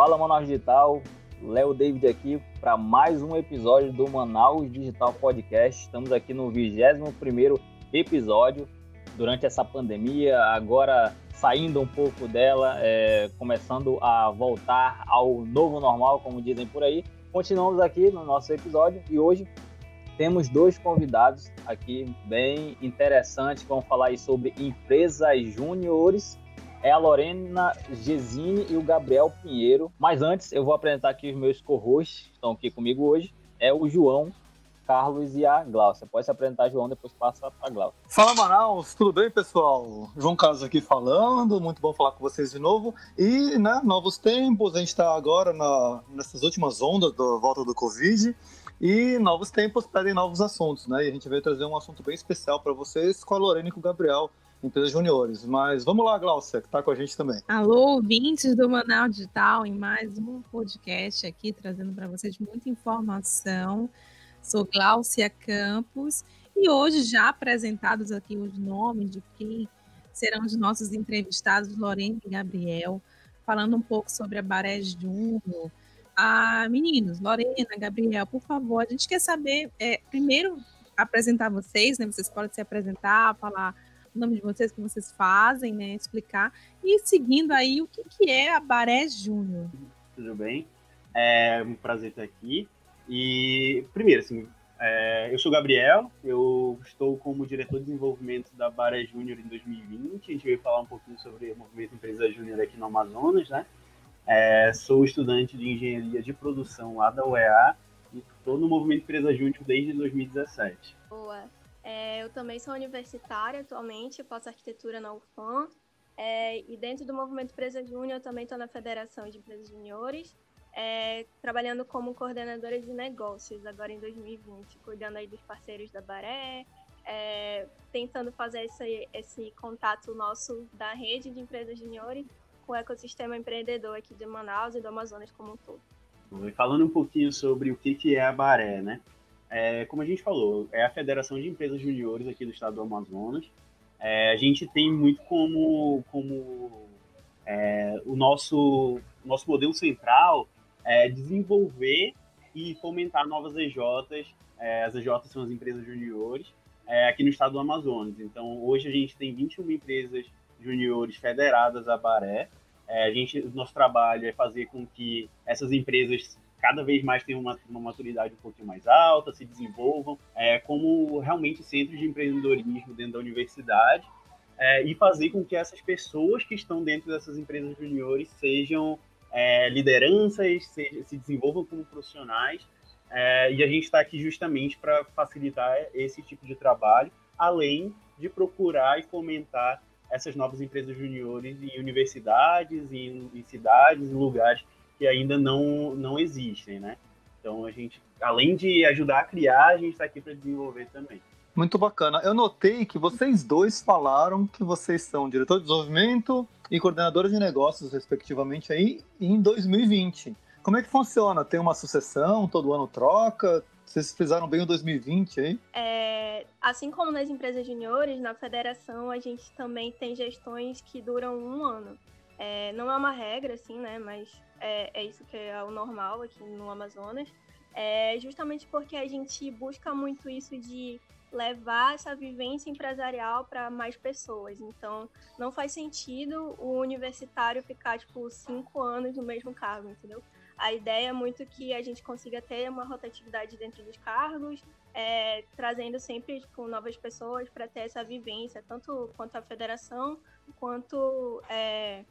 Fala Manaus Digital, Léo David aqui para mais um episódio do Manaus Digital Podcast. Estamos aqui no 21 episódio durante essa pandemia, agora saindo um pouco dela, é, começando a voltar ao novo normal, como dizem por aí. Continuamos aqui no nosso episódio e hoje temos dois convidados aqui bem interessantes. Vamos falar aí sobre empresas júniores é a Lorena Gesine e o Gabriel Pinheiro. Mas antes, eu vou apresentar aqui os meus co-hosts, que estão aqui comigo hoje. É o João, Carlos e a Glaucia. Pode se apresentar, João, depois passa para a Glaucia. Fala, Manaus. Tudo bem, pessoal? João Carlos aqui falando. Muito bom falar com vocês de novo. E, né, novos tempos. A gente está agora na, nessas últimas ondas da volta do Covid. E novos tempos pedem novos assuntos, né? E a gente veio trazer um assunto bem especial para vocês com a Lorena e com o Gabriel empresas juniores. Mas vamos lá, Glaucia, que está com a gente também. Alô, ouvintes do Manaus Digital, em mais um podcast aqui, trazendo para vocês muita informação. Sou Glaucia Campos e hoje já apresentados aqui os nomes de quem serão os nossos entrevistados, Lorena e Gabriel, falando um pouco sobre a Baré Júnior. Ah, meninos, Lorena, Gabriel, por favor, a gente quer saber, é, primeiro, apresentar vocês, né? Vocês podem se apresentar, falar o nome de vocês, o que vocês fazem, né? Explicar. E seguindo aí, o que, que é a Baré Júnior? Tudo bem? É um prazer estar aqui. E, primeiro, assim, é, eu sou Gabriel, eu estou como diretor de desenvolvimento da Baré Júnior em 2020. A gente veio falar um pouquinho sobre o movimento Empresa Júnior aqui no Amazonas, né? É, sou estudante de engenharia de produção lá da UEA e estou no movimento Empresa Júnior desde 2017. Boa. É, eu também sou universitária atualmente, faço arquitetura na UFAM. É, e dentro do movimento Empresa Júnior, eu também estou na Federação de Empresas Juniores, é, trabalhando como coordenadora de negócios agora em 2020, cuidando aí dos parceiros da Baré, é, tentando fazer esse, esse contato nosso da rede de empresas juniores com o ecossistema empreendedor aqui de Manaus e do Amazonas como um todo. Falando um pouquinho sobre o que, é a Baré, né? É, como a gente falou, é a Federação de Empresas Juniores aqui do estado do Amazonas. É, a gente tem muito como, como é, o nosso, nosso modelo central é desenvolver e fomentar novas EJs. É, as EJs são as empresas juniores é, aqui no estado do Amazonas. Então, hoje a gente tem 21 empresas juniores federadas à Baré. É, a gente, nosso trabalho é fazer com que essas empresas cada vez mais tenham uma, uma maturidade um pouquinho mais alta, se desenvolvam é, como realmente centros de empreendedorismo dentro da universidade é, e fazer com que essas pessoas que estão dentro dessas empresas juniores sejam é, lideranças, se, se desenvolvam como profissionais é, e a gente está aqui justamente para facilitar esse tipo de trabalho, além de procurar e fomentar essas novas empresas juniores em universidades, em, em cidades, em lugares que ainda não, não existem, né? Então a gente, além de ajudar a criar, a gente está aqui para desenvolver também. Muito bacana. Eu notei que vocês dois falaram que vocês são diretor de desenvolvimento e coordenadora de negócios, respectivamente, aí em 2020. Como é que funciona? Tem uma sucessão, todo ano troca? Vocês fizeram bem o 2020 aí? É, assim como nas empresas juniores, na federação a gente também tem gestões que duram um ano. É, não é uma regra, assim, né? Mas é, é, isso que é o normal aqui no Amazonas. É justamente porque a gente busca muito isso de levar essa vivência empresarial para mais pessoas. Então, não faz sentido o universitário ficar, tipo, cinco anos no mesmo cargo, entendeu? A ideia é muito que a gente consiga ter uma rotatividade dentro dos cargos, é, trazendo sempre tipo, novas pessoas para ter essa vivência, tanto quanto a federação, quanto é,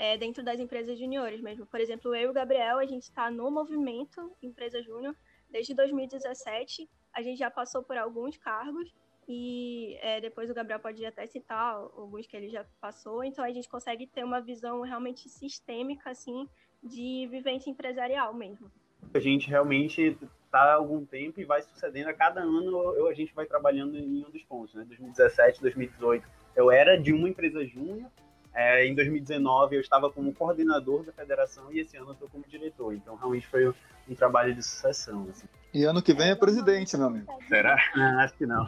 é, dentro das empresas juniores mesmo. Por exemplo, eu e o Gabriel, a gente está no movimento Empresa Júnior desde 2017. A gente já passou por alguns cargos e é, depois o Gabriel pode até citar alguns que ele já passou. Então a gente consegue ter uma visão realmente sistêmica assim de vivência empresarial mesmo. A gente realmente está há algum tempo e vai sucedendo a cada ano eu, a gente vai trabalhando em um dos pontos, né? 2017, 2018 eu era de uma empresa júnior é, em 2019 eu estava como coordenador da federação e esse ano eu estou como diretor. Então realmente foi um trabalho de sucessão. Assim. E ano que vem é presidente, meu amigo. Será? Ah, acho que não.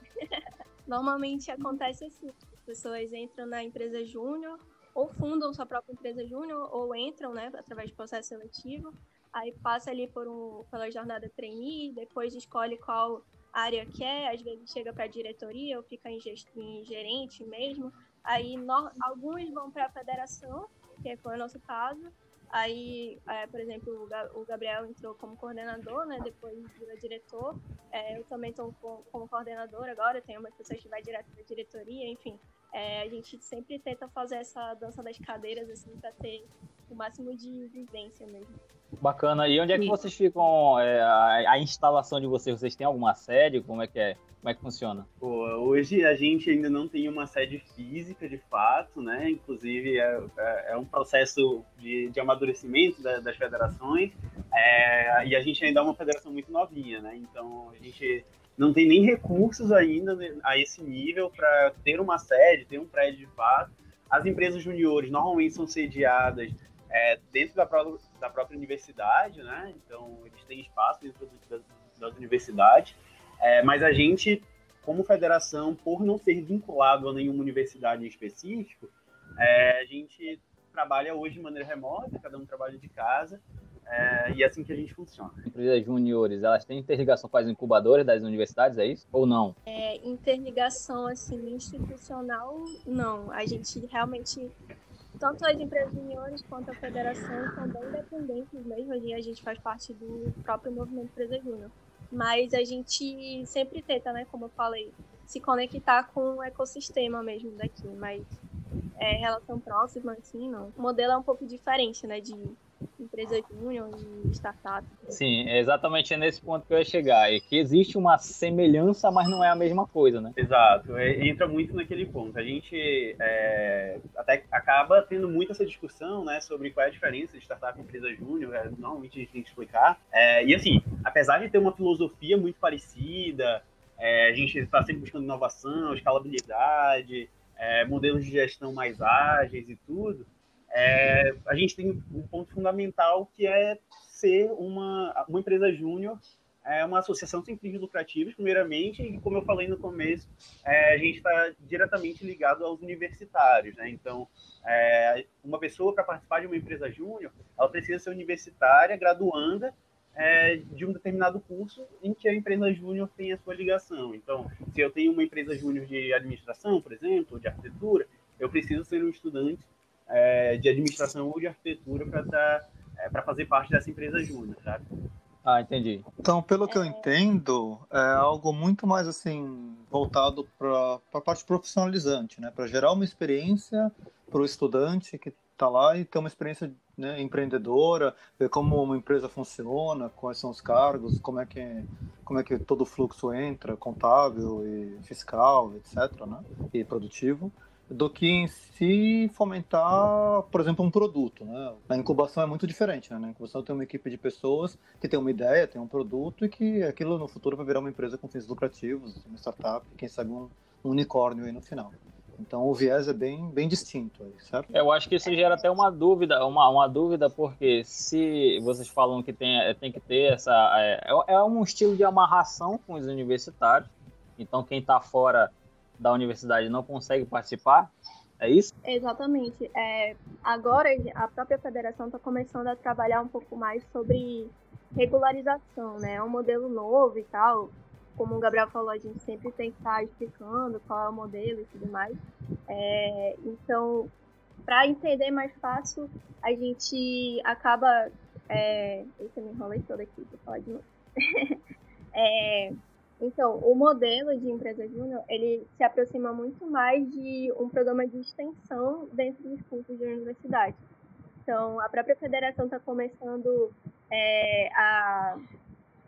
Normalmente acontece assim. As pessoas entram na empresa júnior ou fundam sua própria empresa júnior ou entram, né, através de processo seletivo. Aí passa ali por um, pela jornada trainee, depois escolhe qual área quer, às vezes chega para a diretoria ou fica em, em, gerente mesmo. Aí no, alguns vão para a federação, que foi o nosso caso. Aí, é, por exemplo, o Gabriel entrou como coordenador, né? Depois vira diretor. É, eu também estou como coordenador agora, tenho uma pessoa que vai direto para diretoria, enfim. É, a gente sempre tenta fazer essa dança das cadeiras, assim, para ter o máximo de vivência mesmo. Bacana. E onde é que vocês ficam? É, a, a, instalação de vocês? Vocês têm alguma sede? Como é que é? Como é que funciona? Pô, hoje a gente ainda não tem uma sede física de fato, né? Inclusive é, é, é um processo de, de amadurecimento da, das federações. É, e a gente ainda é uma federação muito novinha, né? Então a gente não tem nem recursos ainda a esse nível para ter uma sede, ter um prédio de fato. As empresas juniores normalmente são sediadas é, dentro da, pró da, própria universidade, né? Então, eles têm espaço dentro das, das universidades. É, mas a gente, como federação, por não ser vinculado a nenhuma universidade em específico, é, a gente trabalha hoje de maneira remota, cada um trabalha de casa, é, e é assim que a gente funciona. Empresas juniores, elas têm interligação com as incubadoras das universidades, é isso? Ou não? É, interligação, assim, institucional, não. A gente realmente tanto as empresas juniores quanto a federação são bem dependentes mesmo. A gente faz parte do próprio movimento Empresa Júnior. Mas a gente sempre tenta, né, como eu falei, se conectar com o ecossistema mesmo daqui. Mas é, relação próxima, assim, não. O modelo é um pouco diferente, né, de empresa júnior e startup. Sim, é exatamente nesse ponto que eu ia chegar. É que existe uma semelhança, mas não é a mesma coisa, né? Exato. É, entra muito naquele ponto. A gente é, até acaba tendo muito essa discussão, né, sobre qual é a diferença de startup e empresa júnior. É, normalmente a gente tem que explicar. É, e assim, apesar de ter uma filosofia muito parecida, é, a gente está sempre buscando inovação, escalabilidade, é, modelos de gestão mais ágeis e tudo, é, a gente tem um ponto fundamental que é ser uma, uma empresa júnior, é uma associação sem fins lucrativos, primeiramente, e como eu falei no começo, é, a gente está diretamente ligado aos universitários. Né? Então, é, uma pessoa para participar de uma empresa júnior, ela precisa ser universitária, graduanda, é, de um determinado curso em que a empresa júnior tem a sua ligação. Então, se eu tenho uma empresa júnior de administração, por exemplo, de arquitetura, eu preciso ser um estudante é, de administração ou de arquitetura para tá, é, para fazer parte dessa empresa júnior, sabe? Ah, entendi. Então, pelo que eu entendo, é algo muito mais assim voltado para a parte profissionalizante, né? Para gerar uma experiência para o estudante que está lá e ter uma experiência né, empreendedora, ver como uma empresa funciona, quais são os cargos, como é que como é que todo o fluxo entra, contábil e fiscal, etc, né? E produtivo do que em si fomentar, por exemplo, um produto. Né? Na incubação é muito diferente. Né? Na incubação tem uma equipe de pessoas que tem uma ideia, tem um produto e que aquilo no futuro vai virar uma empresa com fins lucrativos, uma startup, quem sabe um, unicórnio aí no final. Então o viés é bem, bem distinto certo? Eu acho que isso gera até uma dúvida, uma, uma dúvida, porque se vocês falam que tem, tem que ter essa. É, é um estilo de amarração com os universitários. Então quem está fora da universidade não consegue participar? É isso? Exatamente. É, agora a própria federação está começando a trabalhar um pouco mais sobre regularização, né? É um modelo novo e tal. Como o Gabriel falou, a gente sempre tem que estar explicando qual é o modelo e tudo mais. É, então, para entender mais fácil, a gente acaba. É, eu me enrolei toda aqui, vou falar de novo. é, então, o modelo de empresa júnior, ele se aproxima muito mais de um programa de extensão dentro dos cursos de universidade. Então, a própria federação está começando é, a,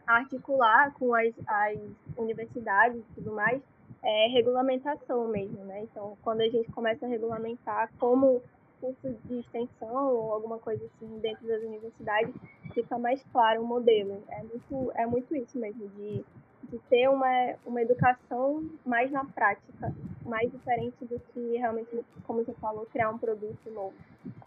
articular com as, as universidades e tudo mais, é, regulamentação mesmo, né? Então, quando a gente começa a regulamentar como curso de extensão ou alguma coisa assim dentro das universidades, fica mais claro o modelo. É muito, é muito isso mesmo, de de ter uma, uma educação mais na prática, mais diferente do que realmente, como você falou, criar um produto novo.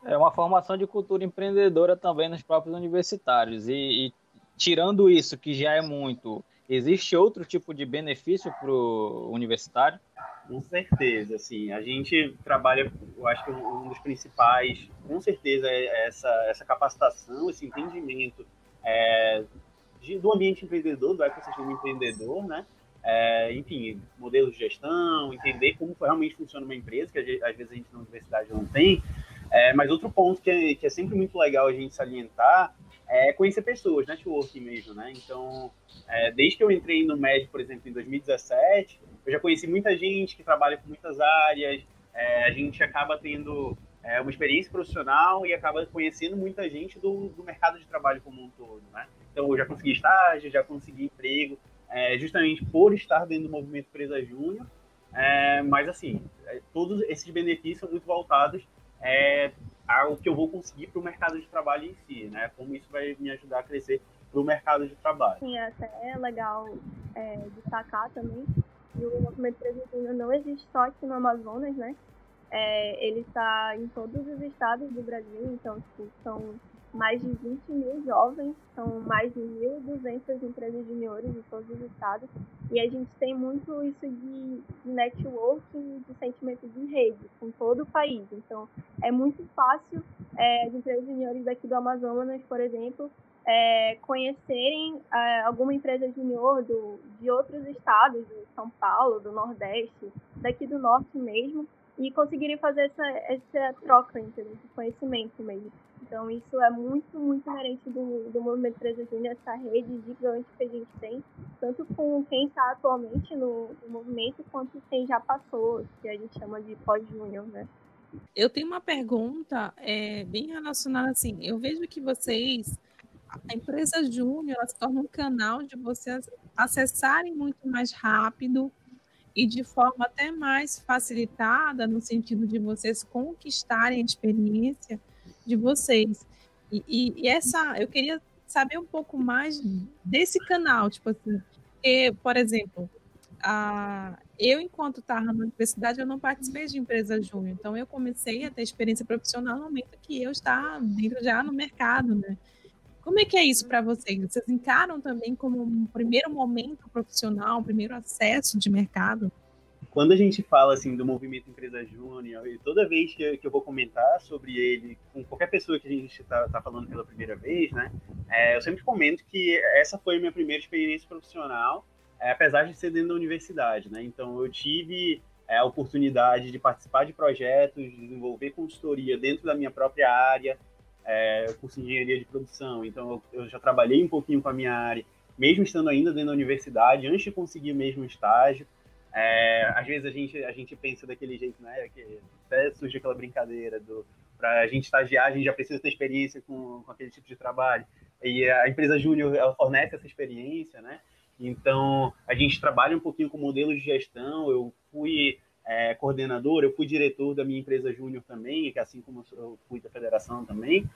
É uma formação de cultura empreendedora também nos próprios universitários. E, e tirando isso, que já é muito, existe outro tipo de benefício para o universitário? Com certeza, assim, a gente trabalha eu acho que um dos principais, com certeza, é essa, essa capacitação, esse entendimento é, de, do ambiente empreendedor, do ecossistema empreendedor, né? É, enfim, modelos de gestão, entender como realmente funciona uma empresa, que às vezes a gente na universidade não tem. É, mas outro ponto que é, que é sempre muito legal a gente salientar é conhecer pessoas, networking mesmo, né? Então, é, desde que eu entrei no MED, por exemplo, em 2017, eu já conheci muita gente que trabalha com muitas áreas, é, a gente acaba tendo é, uma experiência profissional e acaba conhecendo muita gente do, do, mercado de trabalho como um todo, né? Então, eu já consegui estágio, já consegui emprego, é, justamente por estar dentro do movimento Empresa Júnior, é, mas, assim, é, todos esses benefícios são muito voltados é, ao que eu vou conseguir para o mercado de trabalho em si, né? Como isso vai me ajudar a crescer para o mercado de trabalho. Sim, até é legal é, destacar também que o movimento Júnior não existe só aqui no Amazonas, né? É, ele está em todos os estados do Brasil, então tipo, são mais de 20 mil jovens, são mais de 1.200 empresas juniores de todos os estados, e a gente tem muito isso de, de networking, de sentimento de rede com todo o país. Então, é muito fácil é, as empresas juniores daqui do Amazonas, por exemplo, é, conhecerem é, alguma empresa junior do, de outros estados, de São Paulo, do Nordeste, daqui do Norte mesmo, e conseguirem fazer essa, essa troca, entendeu? de conhecimento mesmo. Então, isso é muito, muito inerente do, do movimento Empresa Júnior, essa rede gigante que a gente tem, tanto com quem está atualmente no, no, movimento, quanto quem já passou, que a gente chama de pós-júnior, né? Eu tenho uma pergunta é, bem relacionada assim. Eu vejo que vocês, a empresa Júnior, ela se torna um canal de vocês acessarem muito mais rápido e de forma até mais facilitada, no sentido de vocês conquistarem a experiência de vocês. E, e, e, essa, eu queria saber um pouco mais desse canal, tipo assim, porque, por exemplo, a, eu, enquanto estava na universidade, eu não participei de empresa júnior, então eu comecei a ter experiência profissional no momento que eu estava dentro já no mercado, né? Como é que é isso para vocês? Vocês encaram também como um primeiro momento profissional, um primeiro acesso de mercado? Quando a gente fala assim do movimento Empresa Júnior, e toda vez que, que, eu vou comentar sobre ele com qualquer pessoa que a gente está tá falando pela primeira vez, né, é, eu sempre comento que essa foi a minha primeira experiência profissional, é, apesar de ser dentro da universidade, né, então eu tive é, a oportunidade de participar de projetos, de desenvolver consultoria dentro da minha própria área, é, curso de engenharia de produção, então eu, eu já trabalhei um pouquinho com a minha área, mesmo estando ainda dentro da universidade, antes de conseguir mesmo estágio, é, às vezes a gente, a gente pensa daquele jeito, né? Que até surge aquela brincadeira do para a gente estagiar, a gente já precisa ter experiência com, com aquele tipo de trabalho. E a empresa Júnior ela fornece essa experiência, né? Então a gente trabalha um pouquinho com modelos de gestão. Eu fui é, coordenador, eu fui diretor da minha empresa Júnior também, que assim como eu fui da federação também.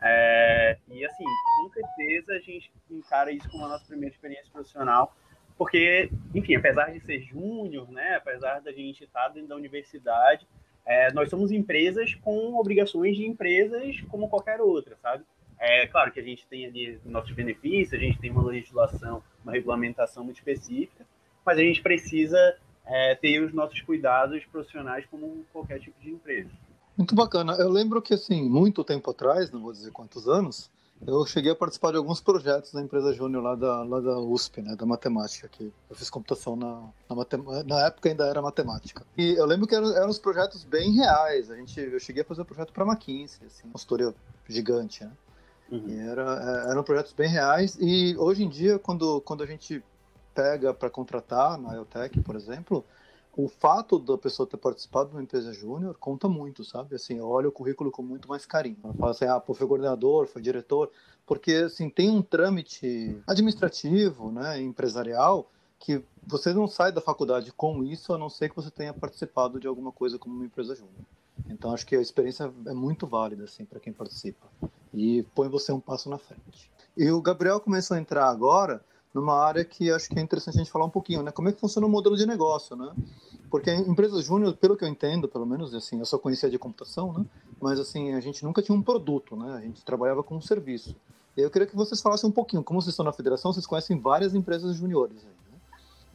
É, e assim, com certeza a gente encara isso como a nossa primeira experiência profissional porque, enfim, apesar de ser júnior, né, apesar da gente estar dentro da universidade, é, nós somos empresas com obrigações de empresas como qualquer outra, sabe? É claro que a gente tem ali nossos benefícios, a gente tem uma legislação, uma regulamentação muito específica, mas a gente precisa é, ter os nossos cuidados profissionais como qualquer tipo de empresa. Muito bacana. Eu lembro que, assim, muito tempo atrás, não vou dizer quantos anos, eu cheguei a participar de alguns projetos da empresa Júnior lá da, lá da USP, né, da matemática, que eu fiz computação na, na, na época ainda era matemática. E eu lembro que eram, eram uns projetos bem reais. A gente, eu cheguei a fazer um projeto para McKinsey, assim, uma consultoria gigante, né? Uhum. E era, é, eram projetos bem reais. E hoje em dia, quando, quando a gente pega para contratar na IoTech, por exemplo, o fato da pessoa ter participado de uma empresa júnior conta muito, sabe? Assim, eu olho o currículo com muito mais carinho. Eu falo assim, ah, pô, foi coordenador, foi diretor, porque, assim, tem um trâmite administrativo, né, empresarial, que você não sai da faculdade com isso, a não ser que você tenha participado de alguma coisa como uma empresa júnior. Então, acho que a experiência é muito válida, assim, para quem participa. E põe você um passo na frente. E o Gabriel começou a entrar agora numa área que acho que é interessante a gente falar um pouquinho, né? Como é que funciona o modelo de negócio, né? Porque a empresa júnior, pelo que eu entendo, pelo menos, assim, eu só conhecia de computação, né? Mas, assim, a gente nunca tinha um produto, né? A gente trabalhava com um serviço. E eu queria que vocês falassem um pouquinho, como vocês estão na federação, vocês conhecem várias empresas juniores né?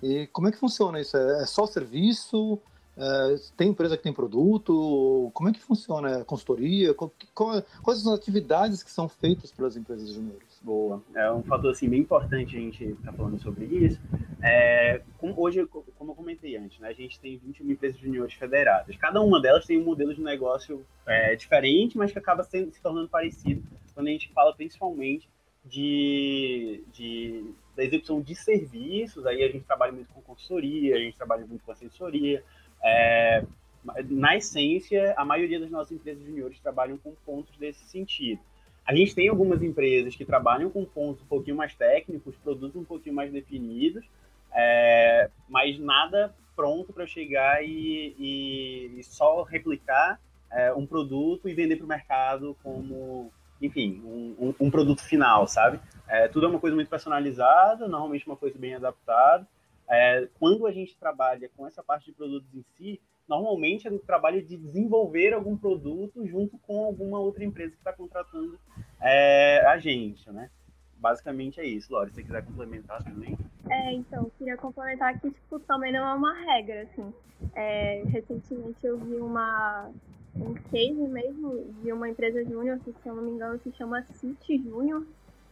E como é que funciona isso? É, é só serviço? É, tem empresa que tem produto? Como é que funciona? a consultoria? Qual, qual, quais são as atividades que são feitas pelas empresas juniores? Boa. É um fator assim, bem importante a gente estar tá falando sobre isso. É, como, hoje, como eu comentei antes, né, a gente tem 21 empresas juniores federadas. Cada uma delas tem um modelo de negócio é, diferente, mas que acaba sendo, se tornando parecido quando a gente fala principalmente de, de, da execução de serviços. Aí a gente trabalha muito com consultoria, a gente trabalha muito com assessoria. É, na essência, a maioria das nossas empresas juniores trabalham com pontos desse sentido. A gente tem algumas empresas que trabalham com pontos um pouquinho mais técnicos, produtos um pouquinho mais definidos, é, mas nada pronto para chegar e, e, e, só replicar é, um produto e vender para o mercado como, enfim, um, um, um produto final, sabe? É, tudo é uma coisa muito personalizada, normalmente uma coisa bem adaptada. É, quando a gente trabalha com essa parte de produtos em si, normalmente é no trabalho de desenvolver algum produto junto com alguma outra empresa que está contratando é, a gente, né? Basicamente é isso. Lore, se você quiser complementar também. É, então, queria complementar que, tipo, também não é uma regra, assim. É, recentemente eu vi uma, um case mesmo de uma empresa júnior, que se eu não me engano se chama City Júnior.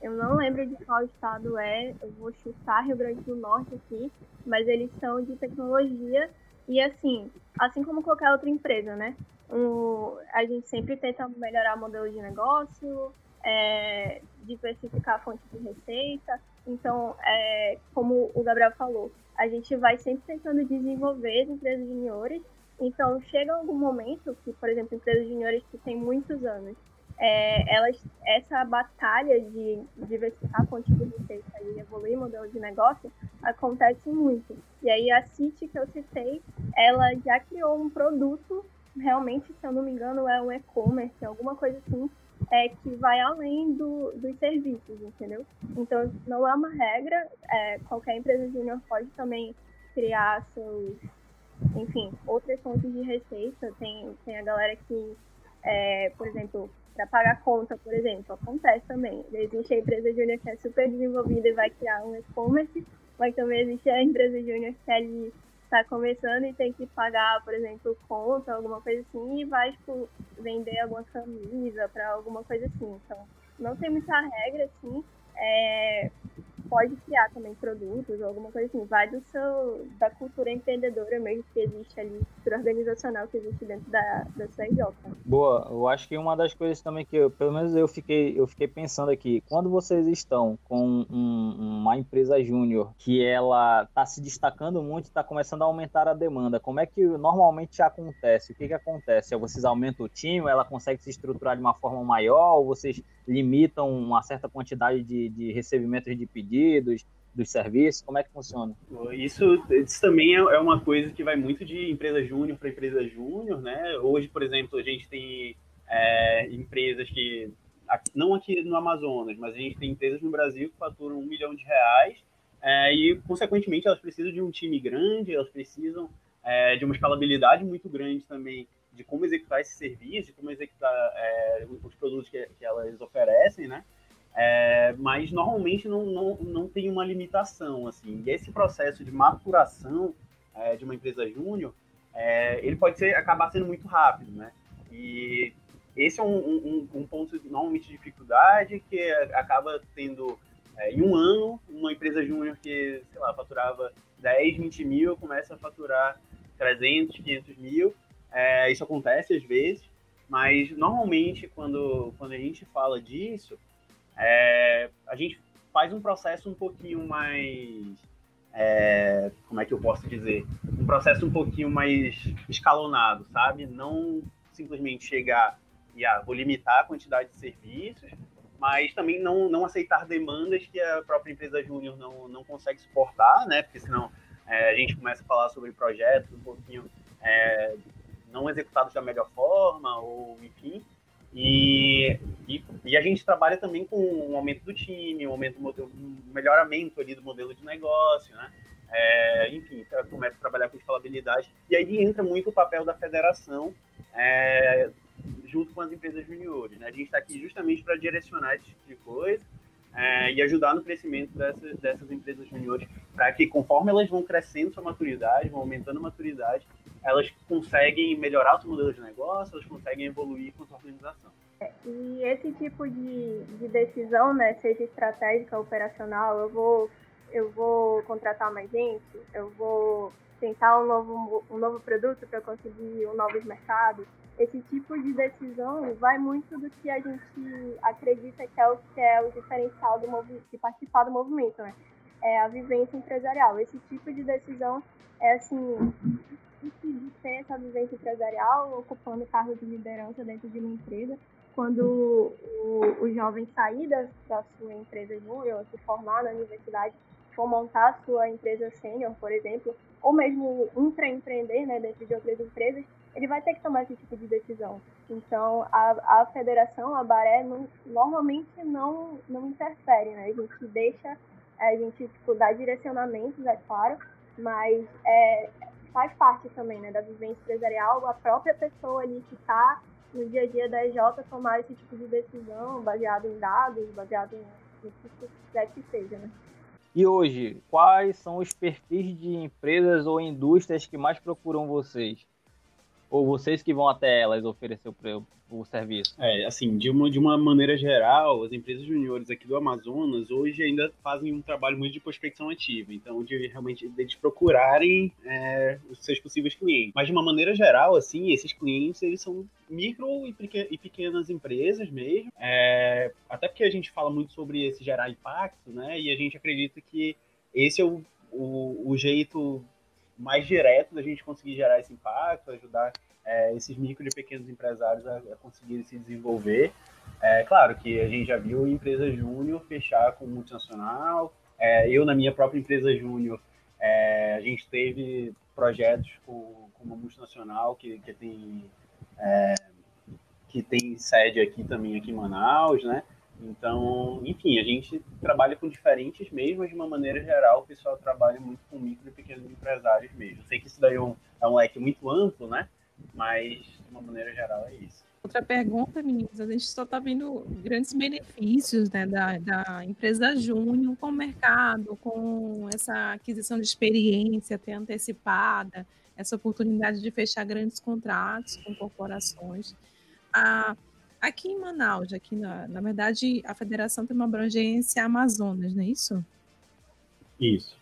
Eu não lembro de qual estado é, eu vou chutar Rio Grande do Norte aqui, mas eles são de tecnologia e assim, assim como qualquer outra empresa, né? Um, a gente sempre tenta melhorar o modelo de negócio, é, diversificar a fonte de receita. Então, é, como o Gabriel falou, a gente vai sempre tentando desenvolver as empresas juniores. Então, chega algum momento que, por exemplo, empresas juniores que têm muitos anos, é, elas, essa batalha de diversificar a fonte de receita e evoluir modelo de negócio acontece muito. E aí a City que eu citei, ela já criou um produto, realmente, se eu não me engano, é um e-commerce, alguma coisa assim, é, que vai além do, dos serviços, entendeu? Então, não é uma regra, é, qualquer empresa júnior pode também criar seus, enfim, outras fontes de receita. Tem, tem a galera que, é, por exemplo, para pagar conta, por exemplo, acontece também. Existe a empresa júnior que é super desenvolvida e vai criar um e-commerce, mas também existe a empresa júnior que ali está começando e tem que pagar, por exemplo, conta, alguma coisa assim, e vai tipo, vender alguma camisa para alguma coisa assim. Então, não tem muita regra, assim. É, pode criar também produtos ou alguma coisa assim. Vai do seu, da cultura empreendedora mesmo que existe ali, cultura organizacional que existe dentro da, da sua IJ. Boa, eu acho que uma das coisas também que, eu, pelo menos eu fiquei, eu fiquei pensando aqui, quando vocês estão com um, uma empresa júnior que ela está se destacando muito, está começando a aumentar a demanda, como é que normalmente acontece? O que, que acontece? Vocês aumentam o time, ela consegue se estruturar de uma forma maior, ou vocês limitam uma certa quantidade de, de recebimentos de pedidos? dos serviços? Como é que funciona? Isso, isso também é, é uma coisa que vai muito de empresa júnior para empresa júnior, né? Hoje, por exemplo, a gente tem é, empresas que, não aqui no Amazonas, mas a gente tem empresas no Brasil que faturam um milhão de reais é, e, consequentemente, elas precisam de um time grande, elas precisam é, de uma escalabilidade muito grande também de como executar esse serviço, de como executar é, os produtos que, que elas oferecem, né? É, mas normalmente não, não, não tem uma limitação, assim. E esse processo de maturação é, de uma empresa júnior, é, ele pode ser, acabar sendo muito rápido, né? E esse é um, um, um ponto normalmente de dificuldade que acaba tendo, é, em um ano, uma empresa júnior que, sei lá, faturava 10, 20 mil, começa a faturar 300, 500 mil. É, isso acontece às vezes, mas normalmente quando, quando a gente fala disso, é, a gente faz um processo um pouquinho mais. É, como é que eu posso dizer? Um processo um pouquinho mais escalonado, sabe? Não simplesmente chegar e ah, vou limitar a quantidade de serviços, mas também não, não aceitar demandas que a própria empresa júnior não, não consegue suportar, né? Porque senão é, a gente começa a falar sobre projetos um pouquinho é, não executados da melhor forma, ou enfim. E, e, e, a gente trabalha também com um aumento do time, um, aumento, um melhoramento ali do modelo de negócio, né? É, enfim, começa a trabalhar com escalabilidade. E aí entra muito o papel da federação é, junto com as empresas juniores. Né? A gente está aqui justamente para direcionar esse tipo de coisa é, e ajudar no crescimento dessas, dessas empresas juniores, para que conforme elas vão crescendo sua maturidade, vão aumentando a maturidade, elas conseguem melhorar o seu modelo de negócio, elas conseguem evoluir com a sua organização. É, e esse tipo de, de decisão, né, seja estratégica, operacional, eu vou, eu vou contratar mais gente, eu vou tentar um novo, um novo produto para conseguir um novos mercados. Esse tipo de decisão vai muito do que a gente acredita que é o, que é o diferencial do de participar do movimento, né? É a vivência empresarial. Esse tipo de decisão é assim de ter essa vivência empresarial ocupando cargos de liderança dentro de uma empresa quando o, o jovem sair da, da sua empresa júnior, se formar na universidade, for montar a sua empresa sênior, por exemplo, ou mesmo intraempreender né, dentro de outras empresas, ele vai ter que tomar esse tipo de decisão. Então, a, a federação, a Baré, não, normalmente não, não interfere, né? A gente deixa, a gente tipo, dá direcionamentos, é claro, mas é, faz parte também né, da vivência empresarial, a própria pessoa ali que está no dia a dia da EJ tomar esse tipo de decisão baseado em dados, baseado em, o que que seja, né? E hoje, quais são os perfis de empresas ou indústrias que mais procuram vocês? Ou vocês que vão até elas oferecer o, o serviço? É, assim, de uma, de uma maneira geral, as empresas juniores aqui do Amazonas hoje ainda fazem um trabalho muito de prospecção ativa. Então, de realmente de procurarem é, os seus possíveis clientes. Mas de uma maneira geral, assim, esses clientes, eles são micro e pequenas empresas mesmo. É, até porque a gente fala muito sobre esse gerar impacto, né? E a gente acredita que esse é o, o, o jeito mais direto da gente conseguir gerar esse impacto, ajudar é, esses micro e pequenos empresários a, a conseguirem se desenvolver. É claro que a gente já viu empresa júnior fechar com multinacional. É, eu, na minha própria empresa júnior, é, a gente teve projetos com, com uma multinacional que, que, tem, é, que tem sede aqui também, aqui em Manaus, né? Então, enfim, a gente trabalha com diferentes mesmo, mas de uma maneira geral, o pessoal trabalha muito com micro e pequenos empresários mesmo. Sei que isso daí é um, é um leque muito amplo, né? Mas, de uma maneira geral, é isso. Outra pergunta, meninos, a gente só está vendo grandes benefícios né, da, da empresa Júnior com o mercado, com essa aquisição de experiência até antecipada, essa oportunidade de fechar grandes contratos com corporações. A, Aqui em Manaus, aqui na, na verdade, a federação tem uma abrangência Amazonas, não é isso? Isso.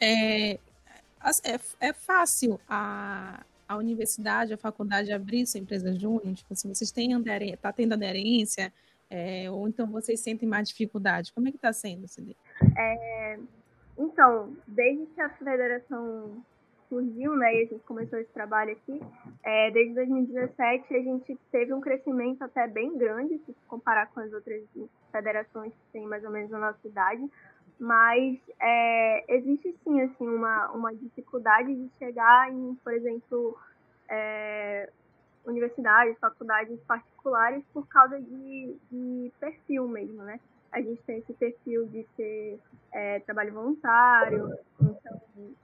É, é, é fácil a, a universidade, a faculdade abrir sua empresa júnior? Tipo assim, vocês têm aderência, tá tendo aderência? É, ou então vocês sentem mais dificuldade? Como é que está sendo, Cidê? É, então, desde que a federação surgiu, né, e a gente começou esse trabalho aqui, é, desde 2017 a gente teve um crescimento até bem grande, se comparar com as outras federações que tem mais ou menos na nossa cidade, mas é, existe sim assim uma, uma dificuldade de chegar em, por exemplo, é, universidades, faculdades particulares por causa de, de perfil mesmo, né? A gente tem esse perfil de ser é, trabalho voluntário, então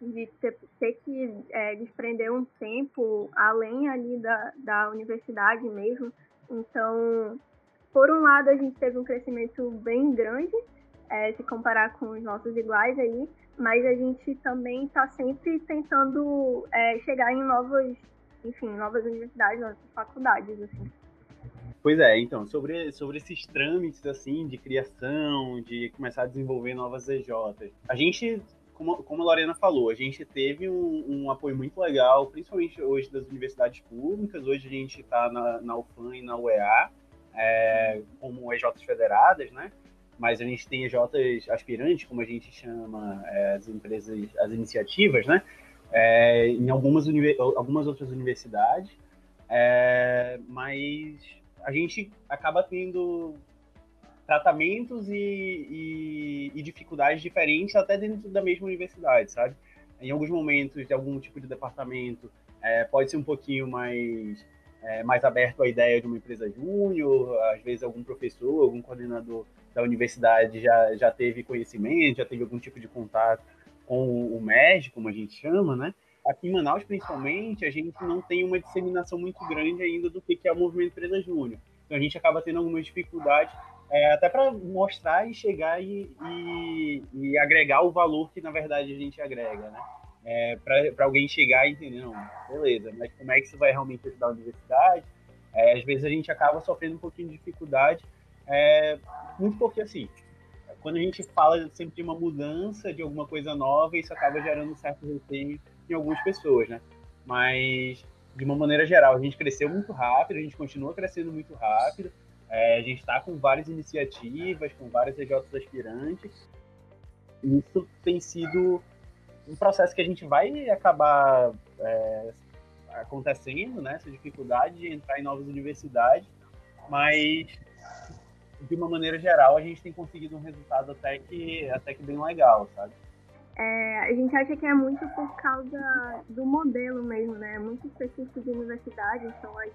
de ter, ter que é, desprender um tempo além ali da, da universidade mesmo. Então, por um lado, a gente teve um crescimento bem grande, é, se comparar com os nossos iguais aí, mas a gente também está sempre tentando é, chegar em novas, enfim, novas universidades, novas faculdades, assim. Pois é, então, sobre, sobre esses trâmites, assim, de criação, de começar a desenvolver novas EJs, a gente como, como a Lorena falou, a gente teve um, um, apoio muito legal, principalmente hoje das universidades públicas. Hoje a gente está na, na UFAM e na UEA, é, como EJs federadas, né? Mas a gente tem EJs aspirantes, como a gente chama é, as empresas, as iniciativas, né? É, em algumas, algumas outras universidades. É, mas a gente acaba tendo tratamentos e, e, e, dificuldades diferentes até dentro da mesma universidade, sabe? Em alguns momentos, de algum tipo de departamento, é, pode ser um pouquinho mais, é, mais aberto à ideia de uma empresa júnior, às vezes algum professor, algum coordenador da universidade já, já teve conhecimento, já teve algum tipo de contato com o MED, como a gente chama, né? Aqui em Manaus, principalmente, a gente não tem uma disseminação muito grande ainda do que é o movimento empresa júnior. Então a gente acaba tendo algumas dificuldades é, até para mostrar e chegar e, e, e, agregar o valor que na verdade a gente agrega, né? é, para alguém chegar e entender, não, beleza, mas como é que isso vai realmente ajudar a universidade? É, às vezes a gente acaba sofrendo um pouquinho de dificuldade, é, muito porque, assim, quando a gente fala sempre de uma mudança, de alguma coisa nova, isso acaba gerando um certo receio em algumas pessoas, né? Mas, de uma maneira geral, a gente cresceu muito rápido, a gente continua crescendo muito rápido, é, a gente está com várias iniciativas, com vários EJs aspirantes. Isso tem sido um processo que a gente vai acabar é, acontecendo, né? Essa dificuldade de entrar em novas universidades, mas de uma maneira geral a gente tem conseguido um resultado até que até que bem legal, sabe? É, a gente acha que é muito por causa do modelo mesmo, né? É muito específico de universidade, então as,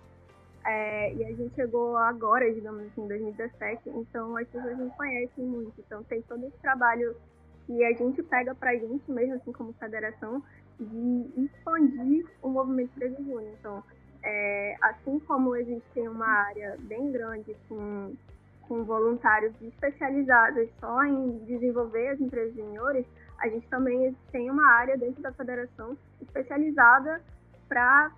é, e a gente chegou agora, digamos assim, em 2017, então as pessoas não conhecem muito. Então tem todo esse trabalho que a gente pega pra gente mesmo, assim como federação, de expandir o movimento Preso Júnior. Então, é, assim como existe uma área bem grande com, com voluntários especializados só em desenvolver as empresas juniores, a gente também tem uma área dentro da federação especializada para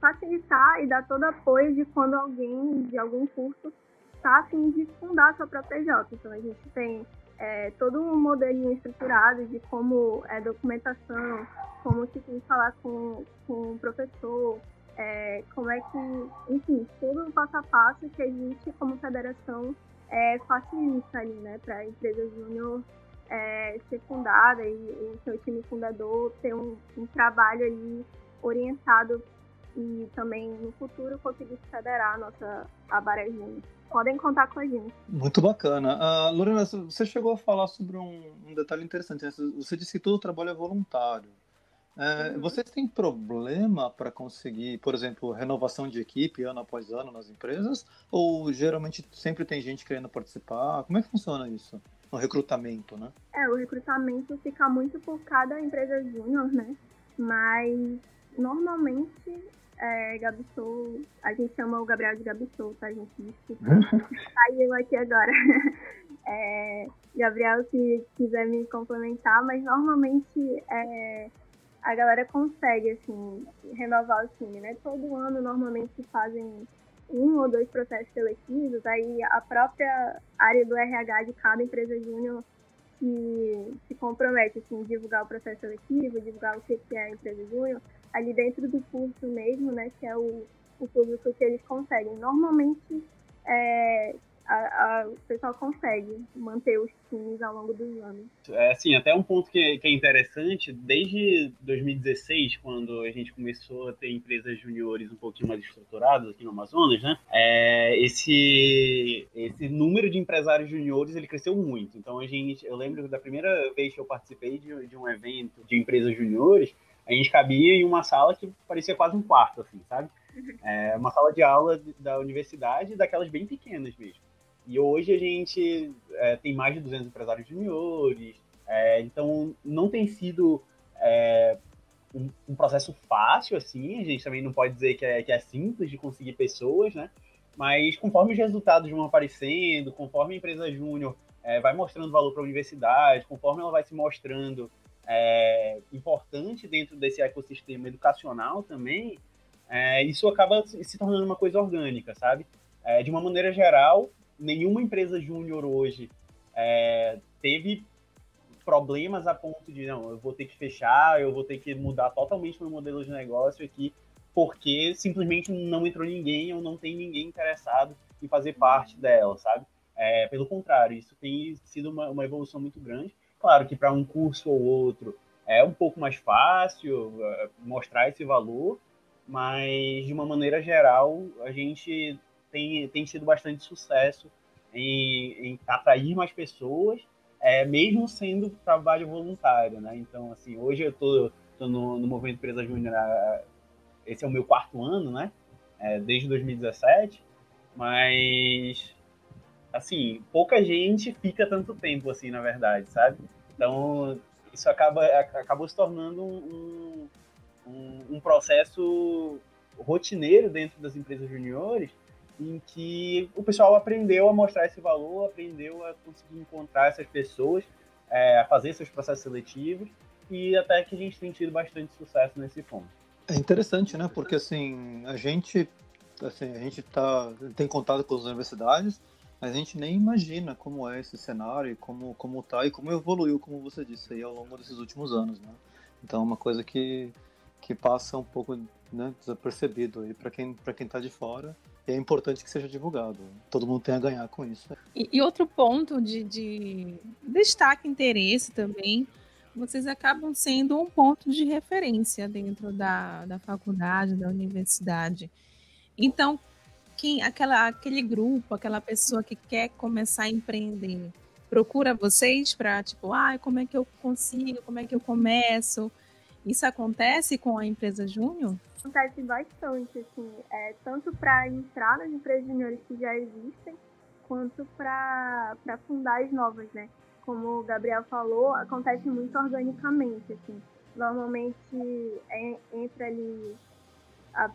facilitar e dar todo apoio de quando alguém de algum curso está a fim de fundar sua própria J. Então, a gente tem é, todo um modelinho estruturado de como é documentação, como se tem que falar com, com o professor, é, como é que, enfim, todo o passo a passo que a gente, como federação, é, facilita ali, né, para a empresa júnior é, ser fundada e o seu time fundador ter um, um trabalho ali orientado e também no futuro conseguir federar a nossa a Baré Júnior podem contar com a gente. Muito bacana. Uh, Lorena, você chegou a falar sobre um, um, detalhe interessante. Né? Você disse que todo o trabalho é voluntário. É, uhum. Vocês têm problema para conseguir, por exemplo, renovação de equipe ano após ano nas empresas? Ou geralmente sempre tem gente querendo participar? Como é que funciona isso? O recrutamento, né? É, o recrutamento fica muito por cada empresa júnior, né? Mas normalmente é, Gabsou, a gente chama o Gabriel de Gabsou, tá, gente? Desculpa. Saiu aqui agora. É, Gabriel, se quiser me complementar, mas normalmente é, a galera consegue, assim, renovar o time, né? Todo ano, normalmente, fazem um ou dois processos seletivos, aí a própria área do RH de cada empresa júnior se, se compromete, assim, divulgar o processo seletivo, divulgar o que é a empresa júnior, ali dentro do curso mesmo, né, que é o, o público que eles conseguem. Normalmente, é, a, a, o pessoal consegue manter os times ao longo dos anos. É, assim, até um ponto que, que é interessante, desde 2016, quando a gente começou a ter empresas juniores um pouquinho mais estruturadas aqui no Amazonas, né, é, esse, esse número de empresários juniores, ele cresceu muito. Então, a gente, eu lembro da primeira vez que eu participei de, de um evento de empresas juniores, a gente cabia em uma sala que parecia quase um quarto, assim, sabe? É uma sala de aula da universidade, daquelas bem pequenas mesmo. E hoje a gente é, tem mais de 200 empresários juniores, é, então não tem sido é, um, um, processo fácil, assim, a gente também não pode dizer que é, que é simples de conseguir pessoas, né? Mas conforme os resultados vão aparecendo, conforme a empresa júnior é, vai mostrando valor para a universidade, conforme ela vai se mostrando é, importante dentro desse ecossistema educacional também, é, isso acaba se tornando uma coisa orgânica, sabe? É, de uma maneira geral, nenhuma empresa júnior hoje é, teve problemas a ponto de, não, eu vou ter que fechar, eu vou ter que mudar totalmente meu modelo de negócio aqui, porque simplesmente não entrou ninguém ou não tem ninguém interessado em fazer parte dela, sabe? É, pelo contrário, isso tem sido uma, uma evolução muito grande. Claro que para um curso ou outro é um pouco mais fácil é, mostrar esse valor, mas de uma maneira geral a gente tem, tem tido bastante sucesso em, em atrair mais pessoas, é, mesmo sendo trabalho voluntário, né? Então, assim, hoje eu tô, tô no, no Movimento Empresa Júnior, esse é o meu quarto ano, né? É, desde 2017, mas assim, pouca gente fica tanto tempo assim, na verdade, sabe? Então, isso acaba acabou se tornando um, um, um processo rotineiro dentro das empresas juniores, em que o pessoal aprendeu a mostrar esse valor, aprendeu a conseguir encontrar essas pessoas, é, a fazer seus processos seletivos, e até que a gente tem tido bastante sucesso nesse ponto. É interessante, né? Porque assim, a gente assim, a gente tá, tem contato com as universidades, a gente nem imagina como é esse cenário, como como tá e como evoluiu, como você disse aí ao longo desses últimos anos, né? Então é uma coisa que que passa um pouco né, desapercebido aí para quem para quem está de fora. É importante que seja divulgado. Todo mundo tem a ganhar com isso. E, e outro ponto de, de destaque interesse também vocês acabam sendo um ponto de referência dentro da, da faculdade, da universidade. Então, quem, aquela, aquele grupo, aquela pessoa que quer começar a empreender, procura vocês para, tipo, ah, como é que eu consigo, como é que eu começo? Isso acontece com a empresa Júnior? Acontece bastante, assim, é, tanto para entrar nas empresas júniores que já existem, quanto para fundar as novas, né? Como o Gabriel falou, acontece muito organicamente, assim. Normalmente é, entra ali a,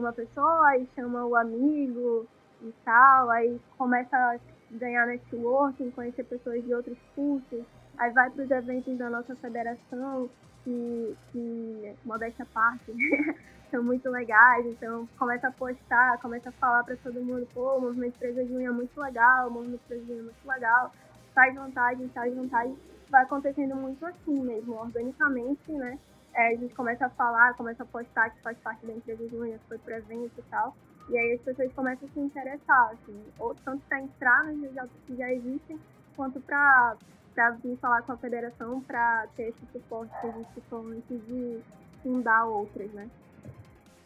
uma pessoa e chama o amigo e tal, aí começa a ganhar networking, conhecer pessoas de outros cursos, aí vai para os eventos da nossa federação, que, que modéstia à parte, são muito legais, então começa a postar, começa a falar para todo mundo, pô, o movimento Presa Junho é muito legal, o movimento Presa Junho é muito legal, faz vontade, faz vontade, vai acontecendo muito assim mesmo, organicamente, né? É, a gente começa a falar, começa a postar que faz parte da empresa Júnior, foi pro evento e tal, e aí as pessoas começam a se interessar, assim, ou tanto para entrar nos já, que já existem, quanto para para vir falar com a federação para ter esse suporte que falou antes de fundar outras, né?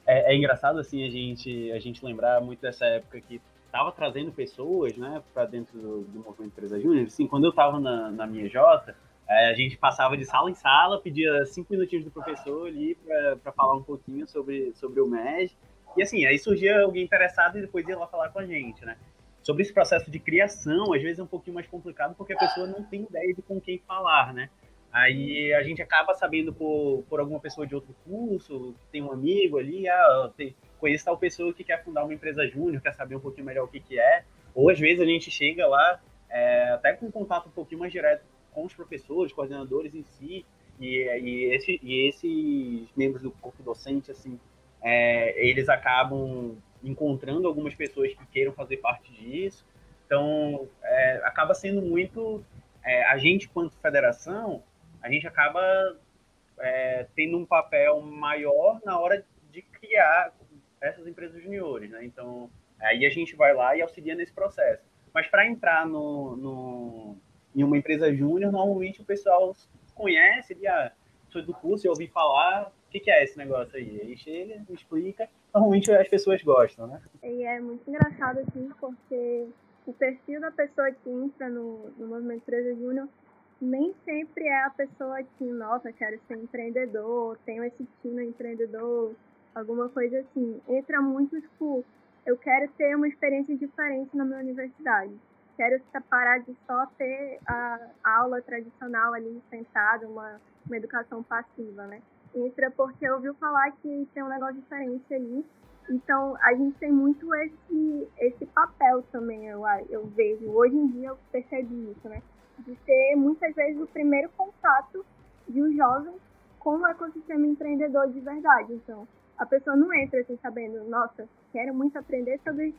É, é, engraçado assim a gente a gente lembrar muito dessa época que estava trazendo pessoas, né, para dentro do, do, movimento Empresa Júnior. Assim, quando eu estava na, na minha J, a gente passava de sala em sala, pedia cinco minutinhos do professor ali para falar um pouquinho sobre sobre o MES. E assim, aí surgia alguém interessado e depois ia lá falar com a gente, né? sobre esse processo de criação, às vezes é um pouquinho mais complicado porque a pessoa não tem ideia de com quem falar, né? Aí a gente acaba sabendo por, por alguma pessoa de outro curso, tem um amigo ali, ah, tem, conheço tal pessoa que quer fundar uma empresa júnior, quer saber um pouquinho melhor o que, que é. Ou às vezes a gente chega lá, é, até com um contato um pouquinho mais direto com os professores, coordenadores em si, e, e, esse, e esses membros do corpo docente, assim, é, eles acabam encontrando algumas pessoas que queiram fazer parte disso. Então, é, acaba sendo muito. É, a gente, quanto federação, a gente acaba é, tendo um papel maior na hora de criar essas empresas juniores, né? Então, aí a gente vai lá e auxilia nesse processo. Mas para entrar no, no, em uma empresa júnior, normalmente o pessoal conhece, ele, ah, sou do curso, eu ouvi falar, o que, que é esse negócio aí? Aí chega, explica, normalmente as pessoas gostam, né? E é muito engraçado, assim, porque o perfil da pessoa que entra no, no movimento Empresa Júnior nem sempre é a pessoa que, nossa, quero ser empreendedor, tenho esse time empreendedor, alguma coisa assim. Entra muito, tipo, eu quero ter uma experiência diferente na minha universidade. Quero parar de só ter a aula tradicional ali sentada, uma, uma educação passiva, né? entra porque ouviu falar que tem um negócio diferente ali. Então, a gente tem muito esse, esse papel também, eu, eu vejo. Hoje em dia eu percebi isso, né? De ser muitas vezes o primeiro contato de um jovem com o ecossistema empreendedor de verdade. Então, a pessoa não entra assim sabendo, nossa, quero muito aprender sobre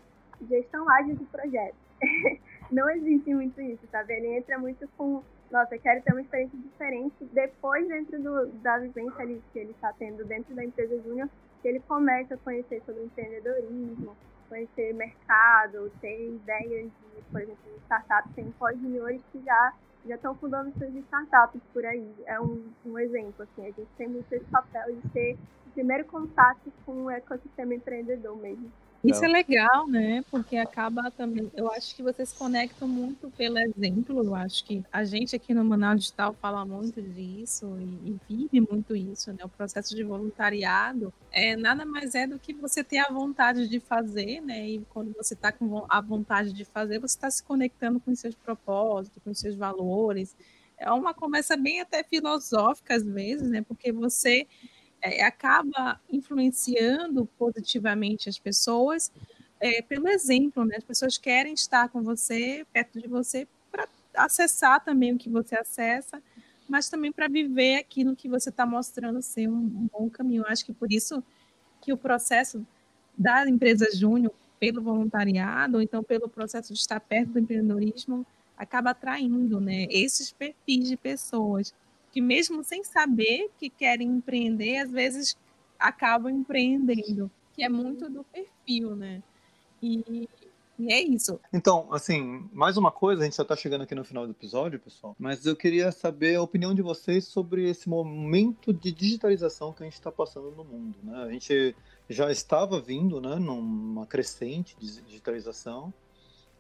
gestão ágil de projetos. não existe muito isso, sabe? Ele entra muito com nossa, eu quero ter uma experiência diferente depois dentro do, da vivência ali que ele está tendo dentro da empresa júnior, que ele começa a conhecer sobre empreendedorismo, conhecer mercado, ter ideias de, por exemplo, startups, tem pós-juniores que já já estão fundando suas startups por aí. É um, um exemplo, assim, a gente tem muito esse papel de ser o primeiro contato com o ecossistema empreendedor mesmo. Isso é legal, né? Porque acaba também. Eu acho que vocês conectam muito pelo exemplo. Eu acho que a gente aqui no Manaus Digital fala muito disso e, e, vive muito isso, né? O processo de voluntariado é nada mais é do que você ter a vontade de fazer, né? E quando você está com a vontade de fazer, você está se conectando com os seus propósitos, com os seus valores. É uma conversa bem até filosófica às vezes, né? Porque você é, acaba influenciando positivamente as pessoas é, pelo exemplo, né? As pessoas querem estar com você, perto de você, para acessar também o que você acessa, mas também para viver aquilo que você está mostrando ser um, um, bom caminho. Eu acho que por isso que o processo da empresa júnior, pelo voluntariado, ou então pelo processo de estar perto do empreendedorismo, acaba atraindo né, esses perfis de pessoas que, mesmo sem saber que querem empreender, às vezes acabam empreendendo, que é muito do perfil, né? E, e é isso. Então, assim, mais uma coisa, a gente já está chegando aqui no final do episódio, pessoal, mas eu queria saber a opinião de vocês sobre esse momento de digitalização que a gente está passando no mundo. Né? A gente já estava vindo né, numa crescente de digitalização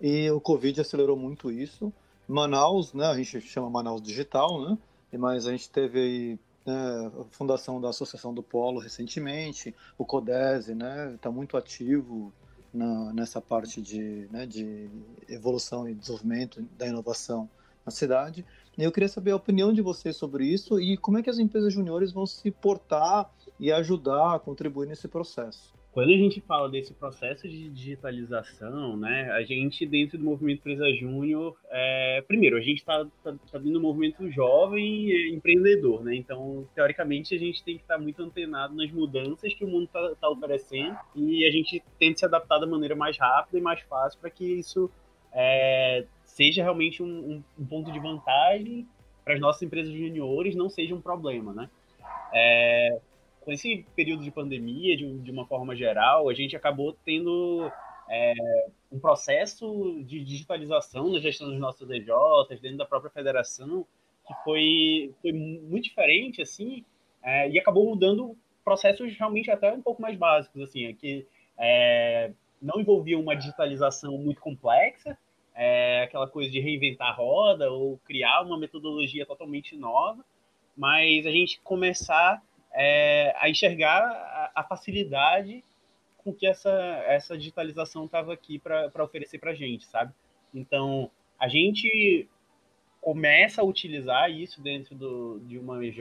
e o Covid acelerou muito isso. Manaus, né, a gente chama Manaus Digital, né, mas a gente teve aí né, a fundação da Associação do Polo recentemente, o CODESE está né, tá muito ativo na, nessa parte de, né, de evolução e desenvolvimento da inovação na cidade. Eu queria saber a opinião de vocês sobre isso e como é que as empresas juniores vão se portar e ajudar a contribuir nesse processo. Quando a gente fala desse processo de digitalização, né, a gente dentro do movimento Empresa Júnior, é, primeiro, a gente está tá, tá dentro do movimento jovem e empreendedor, né, então, teoricamente, a gente tem que estar tá muito antenado nas mudanças que o mundo está tá oferecendo e a gente tenta se adaptar da maneira mais rápida e mais fácil para que isso é, seja realmente um, um, um, ponto de vantagem para as nossas empresas juniores, não seja um problema, né. É, com esse período de pandemia, de, de uma forma geral, a gente acabou tendo é, um processo de digitalização na gestão dos nossos DJs, dentro da própria federação, que foi, foi muito diferente, assim, é, e acabou mudando processos realmente até um pouco mais básicos, assim, é que é, não envolvia uma digitalização muito complexa, é, aquela coisa de reinventar a roda ou criar uma metodologia totalmente nova, mas a gente começar é, a enxergar a, a, facilidade com que essa, essa digitalização estava aqui para oferecer para a gente, sabe? Então, a gente começa a utilizar isso dentro do, de uma EJ,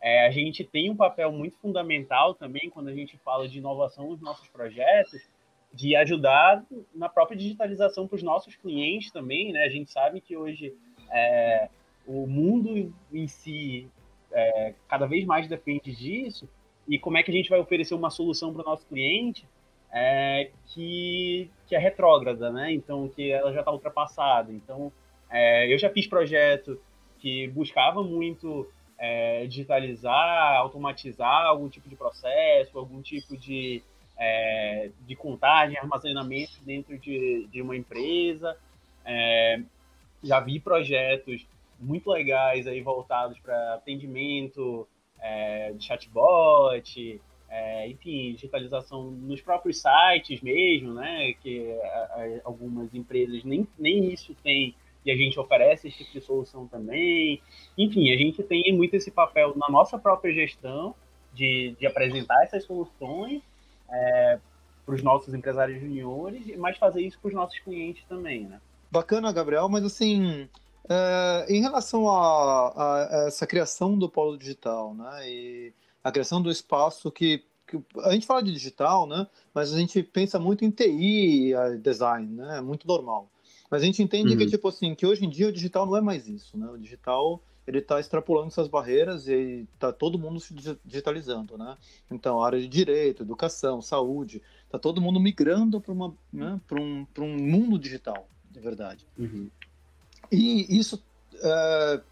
é, a gente tem um papel muito fundamental também quando a gente fala de inovação nos nossos projetos, de ajudar na própria digitalização para os nossos clientes também, né? A gente sabe que hoje é, o mundo em si é, cada vez mais depende disso, e como é que a gente vai oferecer uma solução para o nosso cliente é, que, que é retrógrada, né? Então, que ela já está ultrapassada. Então, é, eu já fiz projeto que buscava muito é, digitalizar, automatizar algum tipo de processo, algum tipo de, é, de contagem, armazenamento dentro de, de uma empresa. É, já vi projetos muito legais aí voltados para atendimento é, de chatbot, é, enfim, digitalização nos próprios sites mesmo, né? Que a, a, algumas empresas nem, nem isso tem e a gente oferece esse tipo de solução também. Enfim, a gente tem muito esse papel na nossa própria gestão de, de apresentar essas soluções é, para os nossos empresários juniores, mas fazer isso para os nossos clientes também, né? Bacana, Gabriel, mas assim, é, em relação a, a, essa criação do polo digital, né, e a criação do espaço que, que, a gente fala de digital, né, mas a gente pensa muito em TI, design, né, é muito normal. Mas a gente entende uhum. que tipo assim, que hoje em dia o digital não é mais isso, né? O digital ele está extrapolando essas barreiras e está todo mundo se digitalizando, né? Então, área de direito, educação, saúde, está todo mundo migrando para né, um, um mundo digital, de verdade. Uhum. E isso uh,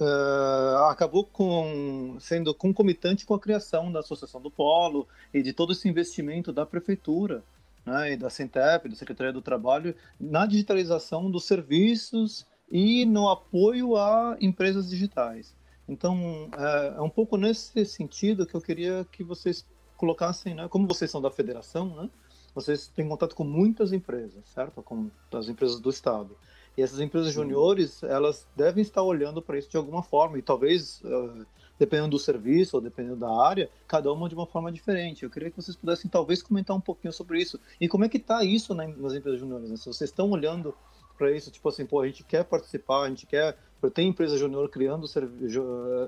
uh, acabou com, sendo concomitante com a criação da Associação do Polo e de todo esse investimento da Prefeitura né, e da Centep, da Secretaria do Trabalho, na digitalização dos serviços e no apoio a empresas digitais. Então, é, é um pouco nesse sentido que eu queria que vocês colocassem, né, como vocês são da federação, né, vocês têm contato com muitas empresas, certo? Com as empresas do Estado. E essas empresas juniores, elas devem estar olhando para isso de alguma forma, e talvez, uh, dependendo do serviço ou dependendo da área, cada uma de uma forma diferente. Eu queria que vocês pudessem talvez comentar um pouquinho sobre isso. E como é que está isso nas empresas juniores? Né? Se vocês estão olhando para isso, tipo assim, pô, a gente quer participar, a gente quer... Tem empresa júnior criando,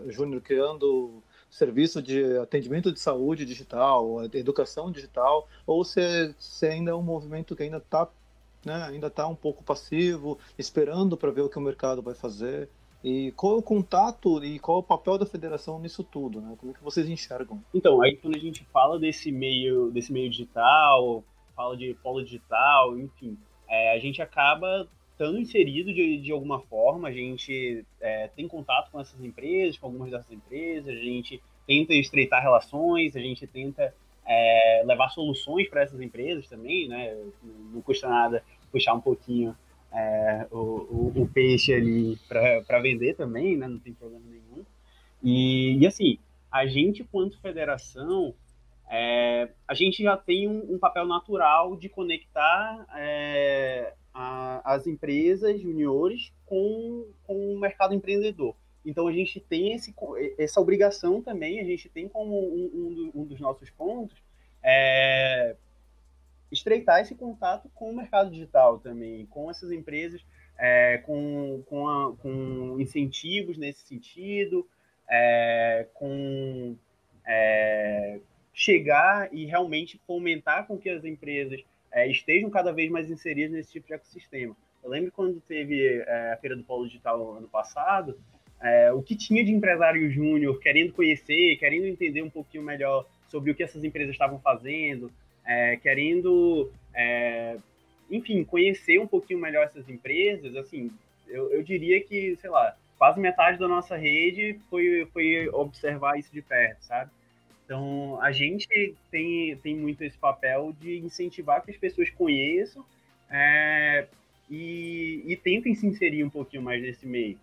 júnior criando serviço de atendimento de saúde digital, educação digital, ou se, se ainda é um movimento que ainda está né, ainda está um pouco passivo, esperando para ver o que o mercado vai fazer. E qual é o contato e qual é o papel da federação nisso tudo, né? Como é que vocês enxergam? Então, aí quando a gente fala desse meio, desse meio digital, fala de polo digital, enfim, é, a gente acaba estando inserido de, de alguma forma, a gente é, tem contato com essas empresas, com algumas dessas empresas, a gente tenta estreitar relações, a gente tenta é, levar soluções para essas empresas também, né? Não custa nada puxar um pouquinho é, o, o, o, peixe ali para vender também, né? Não tem problema nenhum. E, e assim, a gente, quanto federação, é, a gente já tem um, um papel natural de conectar é, a, as empresas juniores com, com o mercado empreendedor. Então a gente tem esse, essa obrigação também, a gente tem como um, um, um dos nossos pontos é, estreitar esse contato com o mercado digital também, com essas empresas, é, com, com, a, com, incentivos nesse sentido, é, com é, chegar e realmente fomentar com que as empresas é, estejam cada vez mais inseridas nesse tipo de ecossistema. Eu lembro quando teve é, a Feira do Polo Digital ano passado, é, o que tinha de empresário júnior querendo conhecer, querendo entender um pouquinho melhor sobre o que essas empresas estavam fazendo, é, querendo, é, enfim, conhecer um pouquinho melhor essas empresas, assim, eu, eu, diria que, sei lá, quase metade da nossa rede foi, foi observar isso de perto, sabe? Então, a gente tem, tem muito esse papel de incentivar que as pessoas conheçam é, e, e tentem se inserir um pouquinho mais nesse meio.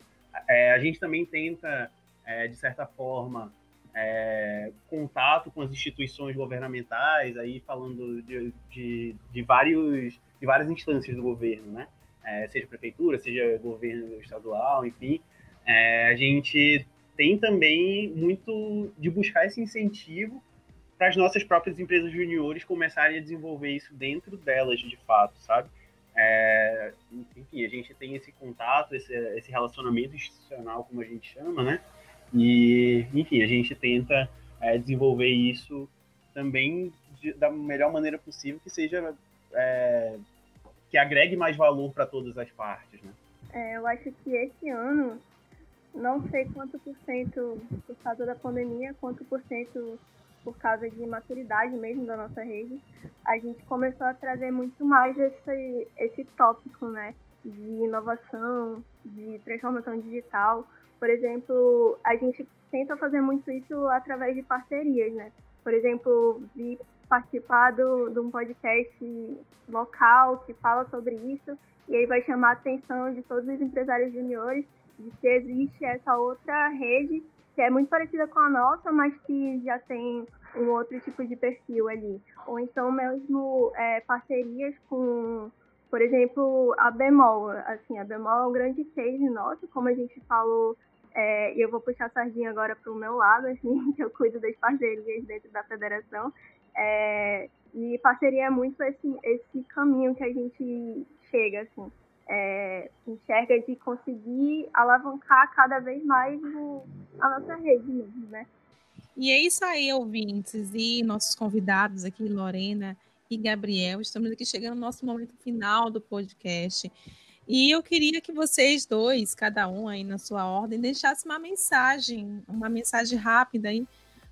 É, a gente também tenta, é, de certa forma, é, contato com as instituições governamentais, aí falando de, de, de, vários, de várias instâncias do governo, né? É, seja prefeitura, seja governo estadual, enfim. É, a gente tem também muito de buscar esse incentivo para as nossas próprias empresas juniores começarem a desenvolver isso dentro delas, de fato, sabe? É, enfim, a gente tem esse contato, esse, esse relacionamento institucional, como a gente chama, né? E, enfim, a gente tenta é, desenvolver isso também de, da melhor maneira possível, que seja é, que agregue mais valor para todas as partes, né? É, eu acho que esse ano, não sei quanto por cento por causa da pandemia, quanto por cento por causa de maturidade mesmo da nossa rede, a gente começou a trazer muito mais esse, esse tópico, né? De inovação, de transformação digital, por exemplo, a gente tenta fazer muito isso através de parcerias, né? Por exemplo, de participar do, de um podcast local que fala sobre isso, e aí vai chamar a atenção de todos os empresários juniores de que existe essa outra rede que é muito parecida com a nossa, mas que já tem um outro tipo de perfil ali. Ou então mesmo é, parcerias com, por exemplo, a Bemol. Assim, a Bemol é um grande case nosso, como a gente falou é, e eu vou puxar a sardinha agora para o meu lado, assim, que eu cuido das parcerias dentro da federação. É, e parceria é muito esse, esse caminho que a gente chega, assim, é, enxerga de conseguir alavancar cada vez mais o, a nossa rede mesmo, né? E é isso aí, ouvintes, e nossos convidados aqui, Lorena e Gabriel. Estamos aqui chegando no nosso momento final do podcast. E eu queria que vocês dois, cada um aí na sua ordem, deixasse uma mensagem, uma mensagem rápida aí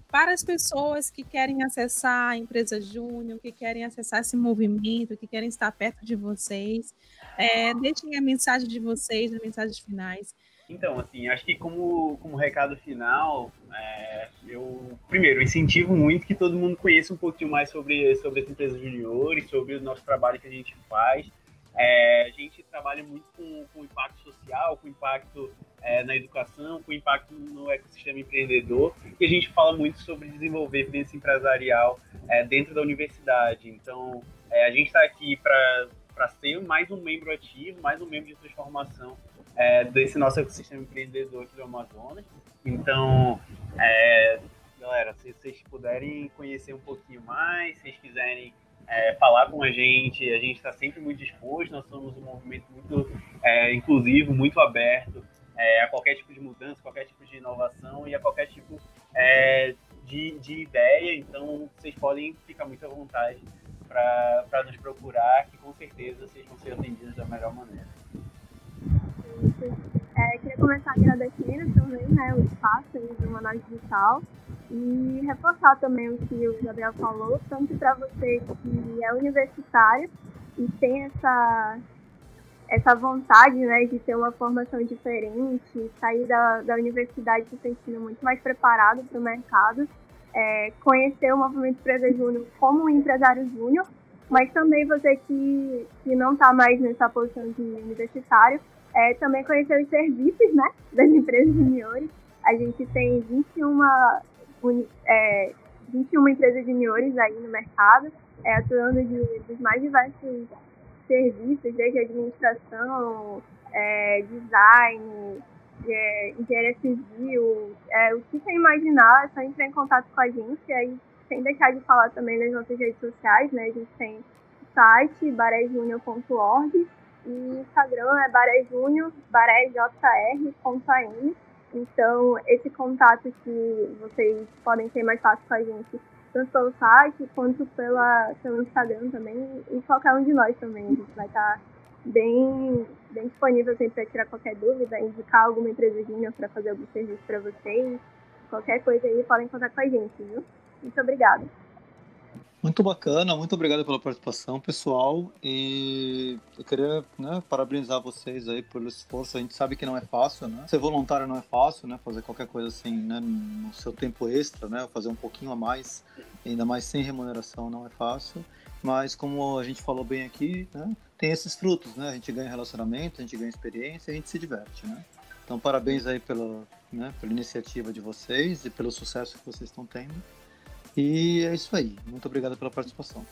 para as pessoas que querem acessar a empresa Júnior, que querem acessar esse movimento, que querem estar perto de vocês. É, deixem a mensagem de vocês, as mensagens finais. Então, assim, acho que como, como recado final, é, eu, primeiro, incentivo muito que todo mundo conheça um pouquinho mais sobre, sobre as empresas juniores, sobre o nosso trabalho que a gente faz. É, a gente trabalha muito com, com impacto social, com impacto é, na educação, com impacto no ecossistema empreendedor, e a gente fala muito sobre desenvolver vivência empresarial é, dentro da universidade. Então, é, a gente está aqui para ser mais um membro ativo, mais um membro de transformação é, desse nosso ecossistema empreendedor aqui do Amazonas. Então, é, galera, se vocês puderem conhecer um pouquinho mais, se vocês quiserem é, falar com a gente, a gente está sempre muito disposto, nós somos um movimento muito é, inclusivo, muito aberto é, a qualquer tipo de mudança, qualquer tipo de inovação e a qualquer tipo é, de, de ideia, então vocês podem ficar muito à vontade para nos procurar, que com certeza vocês vão ser atendidos da melhor maneira. É, queria começar agradecendo também né, o espaço do Manaus Digital e reforçar também o que o Gabriel falou, tanto para você que é universitário e tem essa, essa vontade né, de ter uma formação diferente, sair da, da universidade se sentindo muito mais preparado para o mercado, é, conhecer o movimento Empresa Júnior como um empresário júnior, mas também você que, que não está mais nessa posição de universitário, é, também conhecer os serviços né, das empresas juniores. A gente tem 21 é, 21 empresas juniores aí no mercado, é, atuando de, dos mais diversos serviços, desde administração, é, design, é, engenharia civil, é, o que você imaginar, é só entrar em contato com a gente, aí sem deixar de falar também nas nossas redes sociais, né? A gente tem o site barejunior.org e o Instagram é barejunior, barejr.am. Então, esse contato que vocês podem ter mais fácil com a gente, tanto pelo site quanto pela, pelo Instagram também, e qualquer um de nós também. A gente vai estar bem, bem disponível sempre para tirar qualquer dúvida, indicar alguma empresa para fazer algum serviço para vocês. Qualquer coisa aí, podem contar com a gente, viu? Muito obrigada. Muito bacana, muito obrigado pela participação, pessoal. E eu queria né, parabenizar vocês aí pelo esforço. A gente sabe que não é fácil, né? Ser voluntário não é fácil, né? Fazer qualquer coisa assim, né? No seu tempo extra, né? Fazer um pouquinho a mais, ainda mais sem remuneração, não é fácil. Mas como a gente falou bem aqui, né? Tem esses frutos, né? A gente ganha relacionamento, a gente ganha experiência, a gente se diverte, né? Então, parabéns aí pela, né, pela iniciativa de vocês e pelo sucesso que vocês estão tendo. E é isso aí. Muito obrigado pela participação.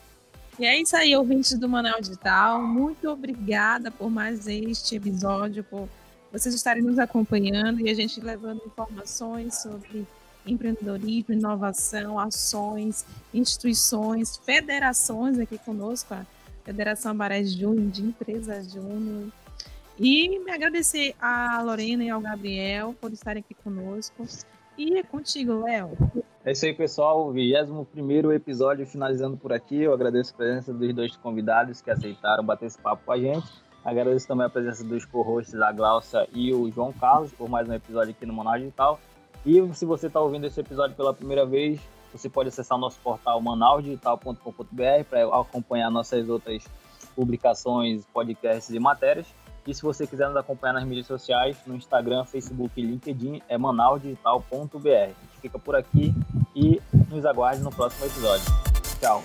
E é isso aí, ouvintes do Manual Digital. Muito obrigada por mais este episódio, por vocês estarem nos acompanhando e a gente levando informações sobre empreendedorismo, inovação, ações, instituições, federações aqui conosco, a Federação Baré Júnior de Empresas Júnior. E me agradecer a Lorena e ao Gabriel por estarem aqui conosco. E é contigo, Léo. É isso aí, pessoal. O 21 episódio finalizando por aqui. Eu agradeço a presença dos dois convidados que aceitaram bater esse papo com a gente. Agradeço também a presença dos co-hosts, a Glaucia e o João Carlos, por mais um episódio aqui no Manual Digital. E se você está ouvindo esse episódio pela primeira vez, você pode acessar nosso portal manausdigital.com.br para acompanhar nossas outras publicações, podcasts e matérias. E se você quiser nos acompanhar nas mídias sociais, no Instagram, Facebook e LinkedIn, é manausdigital.br. A gente fica por aqui e nos aguarde no próximo episódio. Tchau!